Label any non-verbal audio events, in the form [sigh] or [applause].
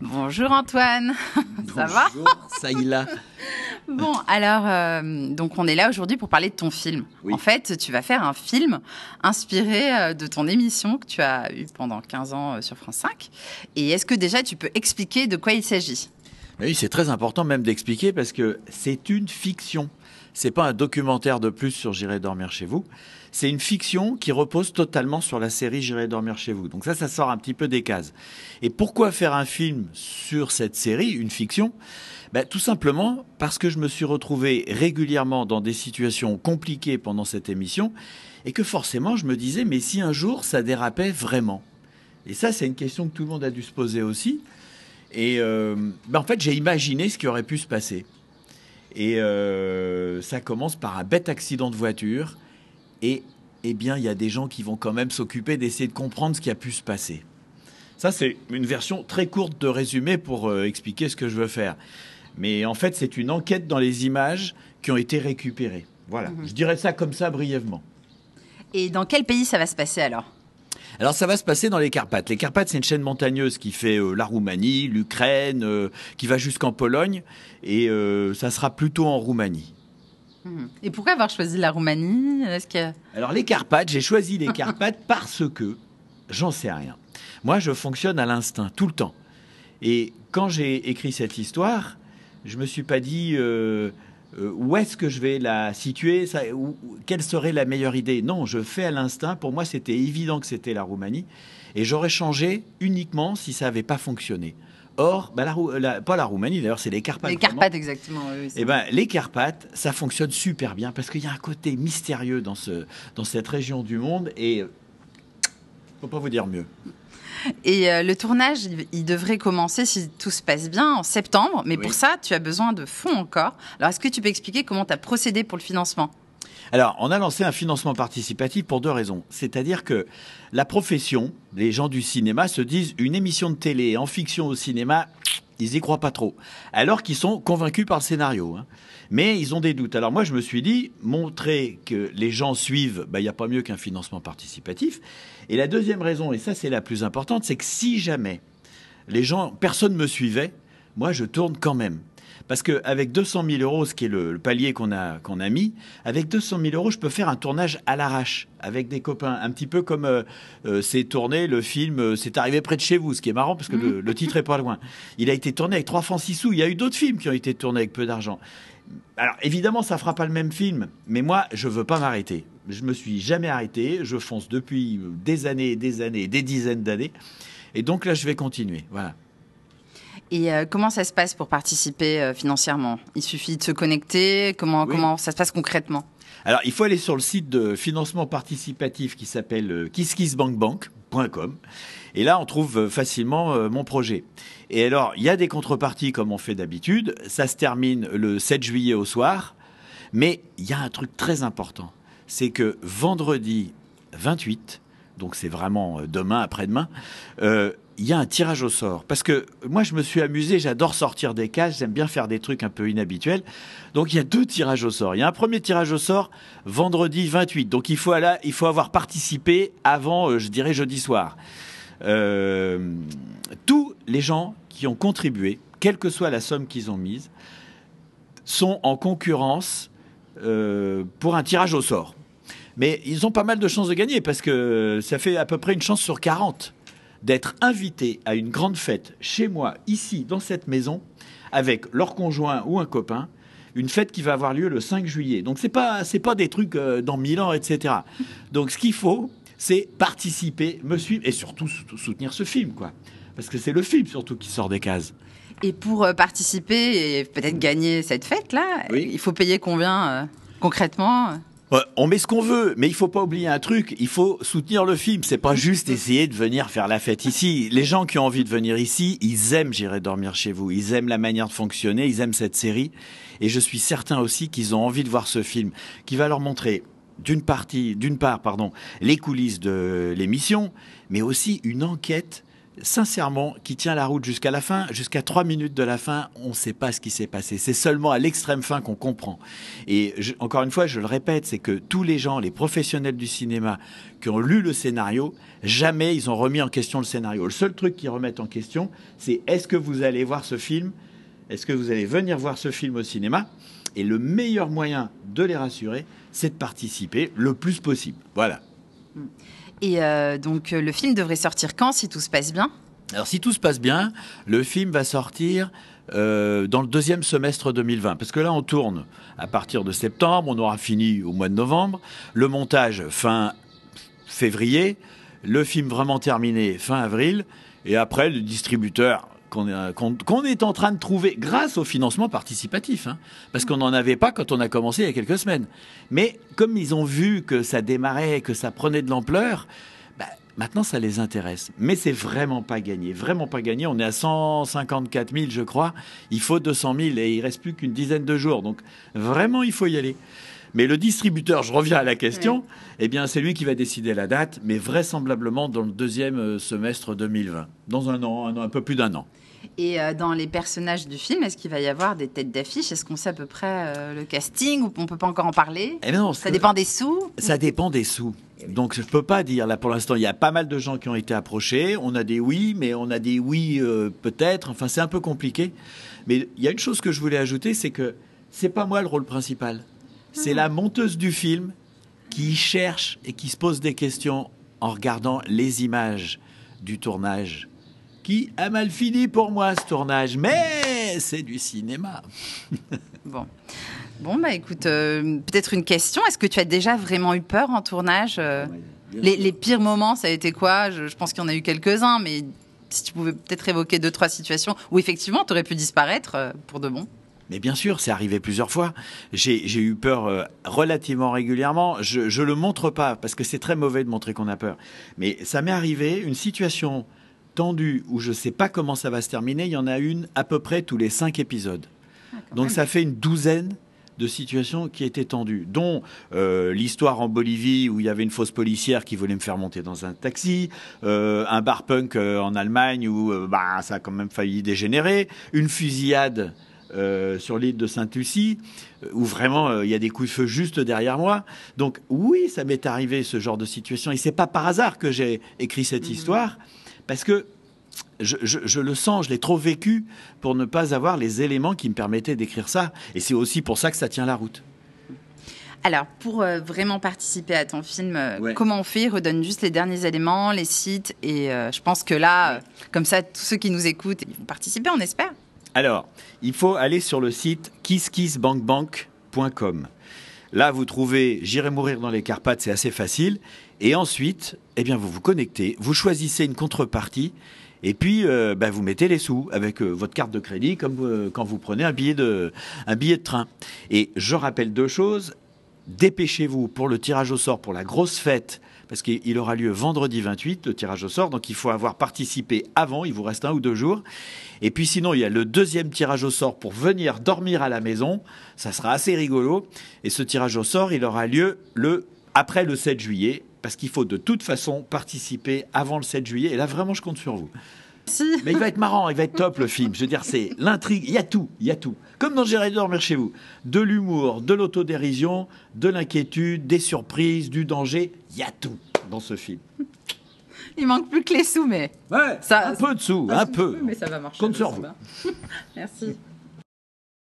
Bonjour Antoine, [laughs] ça va Bonjour, Saïla. [laughs] Bon, alors, euh, donc on est là aujourd'hui pour parler de ton film. Oui. En fait, tu vas faire un film inspiré euh, de ton émission que tu as eue pendant 15 ans euh, sur France 5. Et est-ce que déjà tu peux expliquer de quoi il s'agit? Oui, c'est très important même d'expliquer parce que c'est une fiction. C'est pas un documentaire de plus sur J'irai dormir chez vous. C'est une fiction qui repose totalement sur la série J'irai dormir chez vous. Donc ça, ça sort un petit peu des cases. Et pourquoi faire un film sur cette série, une fiction? Ben, Tout simplement parce que je me suis retrouvé régulièrement dans des situations compliquées pendant cette émission et que forcément je me disais, mais si un jour ça dérapait vraiment? Et ça, c'est une question que tout le monde a dû se poser aussi. Et euh, ben, en fait, j'ai imaginé ce qui aurait pu se passer. Et euh, ça commence par un bête accident de voiture. Et eh bien, il y a des gens qui vont quand même s'occuper d'essayer de comprendre ce qui a pu se passer. Ça, c'est une version très courte de résumé pour euh, expliquer ce que je veux faire. Mais en fait, c'est une enquête dans les images qui ont été récupérées. Voilà, Mhm. je dirais ça comme ça brièvement. Et dans quel pays ça va se passer alors? Alors ça va se passer dans les Carpates. Les Carpates, c'est une chaîne montagneuse qui fait euh, la Roumanie, l'Ukraine, euh, qui va jusqu'en Pologne, et euh, ça sera plutôt en Roumanie. Mhm. Et pourquoi avoir choisi la Roumanie? Est-ce que Alors les Carpates, j'ai choisi les Carpates [laughs] parce que j'en sais rien. Moi, je fonctionne à l'instinct tout le temps. Et quand j'ai écrit cette histoire, je me suis pas dit euh, euh, où est-ce que je vais la situer, ça, où- où- quelle serait la meilleure idée? Non, je fais à l'instinct. Pour moi, c'était évident que c'était la Roumanie, et j'aurais changé uniquement si ça n'avait pas fonctionné. Or, bah, la la- pas la Roumanie d'ailleurs, c'est les Carpates. les. Carpates exactement oui, Eh ben, les Carpates, ça fonctionne super bien parce qu'il y a un côté mystérieux dans, ce, dans cette région du monde et euh, faut pas vous dire mieux. Et euh, le tournage, il, il devrait commencer, si tout se passe bien, en septembre. Mais Oui. pour ça, tu as besoin de fonds encore. Alors, est-ce que tu peux expliquer comment tu as procédé pour le financement? Alors, on a lancé un financement participatif pour deux raisons. C'est-à-dire que la profession, les gens du cinéma se disent une émission de télé en fiction au cinéma, ils y croient pas trop. Alors qu'ils sont convaincus par le scénario. hein. Mais ils ont des doutes. Alors moi, je me suis dit, montrer que les gens suivent, bah, il n'y a pas mieux qu'un financement participatif. Et la deuxième raison, et ça c'est la plus importante, c'est que si jamais les gens, personne me suivait, moi je tourne quand même. Parce qu'avec 200 000 euros, ce qui est le, le palier qu'on a, qu'on a mis, avec 200 000 euros, je peux faire un tournage à l'arrache avec des copains. Un petit peu comme euh, euh, c'est tourné le film euh, C'est arrivé près de chez vous, ce qui est marrant parce que le, le titre est pas loin. Il a été tourné avec 3 francs 6 sous. Il y a eu d'autres films qui ont été tournés avec peu d'argent. Alors évidemment, ça fera pas le même film, mais moi, je veux pas m'arrêter. Je me suis jamais arrêté. Je fonce depuis euh, des années, et des années, des dizaines d'années. Et donc là, je vais continuer. Voilà. Et euh, comment ça se passe pour participer euh, financièrement? Il suffit de se connecter? Comment, Oui. comment ça se passe concrètement? Alors, il faut aller sur le site de financement participatif qui s'appelle euh, kisskissbankbank.com. Et là, on trouve facilement euh, mon projet. Et alors, il y a des contreparties comme on fait d'habitude. Ça se termine le 7 juillet au soir. Mais il y a un truc très important. C'est que vendredi 28, donc c'est vraiment demain, après-demain, il y a un tirage au sort. Parce que moi, je me suis amusé, j'adore sortir des cases, j'aime bien faire des trucs un peu inhabituels. Donc il y a deux tirages au sort. Il y a un premier tirage au sort vendredi 28. Donc il faut, aller, il faut avoir participé avant, euh, je dirais, jeudi soir. Euh, tous les gens qui ont contribué, quelle que soit la somme qu'ils ont mise, sont en concurrence euh, pour un tirage au sort. Mais ils ont pas mal de chances de gagner parce que ça fait à peu près une chance sur 40 d'être invités à une grande fête chez moi, ici, dans cette maison, avec leur conjoint ou un copain, une fête qui va avoir lieu le 5 juillet. Donc c'est pas c'est pas des trucs euh, dans Milan, etc. Donc ce qu'il faut, c'est participer, me suivre et surtout sou- soutenir ce film, quoi. Parce que c'est le film surtout qui sort des cases. Et pour euh, participer et peut-être gagner cette fête-là, Oui. il faut payer combien euh, concrètement? On met ce qu'on veut, mais il faut pas oublier un truc. Il faut soutenir le film. C'est pas juste essayer de venir faire la fête ici. Les gens qui ont envie de venir ici, ils aiment J'irai dormir chez vous. Ils aiment la manière de fonctionner. Ils aiment cette série. Et je suis certain aussi qu'ils ont envie de voir ce film, qui va leur montrer d'une partie, d'une part, pardon, les coulisses de l'émission, mais aussi une enquête sincèrement, qui tient la route jusqu'à la fin, jusqu'à trois minutes de la fin, on ne sait pas ce qui s'est passé. C'est seulement à l'extrême fin qu'on comprend. Et encore une fois, je le répète, c'est que tous les gens, les professionnels du cinéma qui ont lu le scénario, jamais ils ont remis en question le scénario. Le seul truc qu'ils remettent en question, c'est est-ce que vous allez voir ce film? Est-ce que vous allez venir voir ce film au cinéma? Et le meilleur moyen de les rassurer, c'est de participer le plus possible. Voilà. Et euh, donc euh, le film devrait sortir quand si tout se passe bien? Alors si tout se passe bien, le film va sortir euh, dans le deuxième semestre 2020. Parce que là, on tourne à partir de septembre, on aura fini au mois de novembre. Le montage fin février, le film vraiment terminé fin avril. Et après, le distributeur qu'on est en train de trouver grâce au financement participatif, hein, parce qu'on n'en avait pas quand on a commencé il y a quelques semaines. Mais comme ils ont vu que ça démarrait, que ça prenait de l'ampleur, bah, maintenant ça les intéresse. Mais c'est vraiment pas gagné, vraiment pas gagné. On est à 154 000, je crois. Il faut 200 000 et il reste plus qu'une dizaine de jours. Donc vraiment, il faut y aller. Mais le distributeur, je reviens à la question, eh bien, c'est lui qui va décider la date, mais vraisemblablement dans le deuxième euh, semestre 2020, dans un an, un, an, un peu plus d'un an. Et euh, dans les personnages du film, est-ce qu'il va y avoir des têtes d'affiche? Est-ce qu'on sait à peu près euh, le casting ou on peut pas encore en parler? Eh non, Ça dépend des sous? Ça dépend des sous. Donc je ne peux pas dire là pour l'instant. Il y a pas mal de gens qui ont été approchés. On a des oui, mais on a des oui peut-être. Enfin c'est un peu compliqué. Mais il y a une chose que je voulais ajouter, c'est que c'est pas moi le rôle principal. C'est la monteuse du film qui cherche et qui se pose des questions en regardant les images du tournage. Qui a mal fini pour moi ce tournage, mais c'est du cinéma. [laughs] bon. Bon, bah écoute, euh, peut-être une question. Est-ce que tu as déjà vraiment eu peur en tournage euh, les, pires moments, ça a été quoi? Je, je, pense qu'il y en a eu quelques-uns, mais si tu pouvais peut-être évoquer deux, trois situations où effectivement tu aurais pu disparaître euh, pour de bon mais bien sûr, c'est arrivé plusieurs fois. J'ai eu peur euh, relativement régulièrement. Je ne le montre pas parce que c'est très mauvais de montrer qu'on a peur. Mais ça m'est arrivé, une situation tendue où je ne sais pas comment ça va se terminer. Il y en a une à peu près tous les cinq épisodes. Ah, Donc ça fait une douzaine de situations qui étaient tendues, dont euh, l'histoire en Bolivie où il y avait une fausse policière qui voulait me faire monter dans un taxi, euh, un bar punk en Allemagne où bah, ça a quand même failli dégénérer, une fusillade euh, sur l'île de Sainte-Lucie, euh, où vraiment euh, il y a des coups de feu juste derrière moi. Donc oui, ça m'est arrivé ce genre de situation. Et c'est pas par hasard que j'ai écrit cette mhm. histoire, parce que je, le sens, je l'ai trop vécu pour ne pas avoir les éléments qui me permettaient d'écrire ça. Et c'est aussi pour ça que ça tient la route. Alors, pour vraiment participer à ton film, comment on fait? Redonne juste les derniers éléments, les sites. Et je pense que là, comme ça, tous ceux qui nous écoutent, ils vont participer, on espère. Alors, il faut aller sur le site kisskissbankbank.com. Là, vous trouvez J'irai mourir dans les Carpates, c'est assez facile. Et ensuite, eh bien, vous vous connectez, vous choisissez une contrepartie, et puis euh, bah, vous mettez les sous avec euh, votre carte de crédit, comme euh, quand vous prenez un billet, de, un billet de train. Et je rappelle deux choses. Dépêchez-vous pour le tirage au sort pour la grosse fête parce qu'il aura lieu vendredi 28, le tirage au sort, donc il faut avoir participé avant, il vous reste un ou deux jours. Et puis sinon, il y a le deuxième tirage au sort pour venir dormir à la maison, ça sera assez rigolo. Et ce tirage au sort, il aura lieu le, après le 7 juillet, parce qu'il faut de toute façon participer avant le 7 juillet. Et là, vraiment, je compte sur vous. Mais il va être marrant, il va être top le film. Je veux dire, c'est l'intrigue, il y a tout, il y a tout. Comme dans J'irai dormir chez vous. De l'humour, de l'autodérision, de l'inquiétude, des surprises, du danger, il y a tout dans ce film. Il manque plus que les sous, mais. Ouais, ça, un peu de sous, un, peu. Mais ça va marcher. Compte sur vous. [laughs] Merci.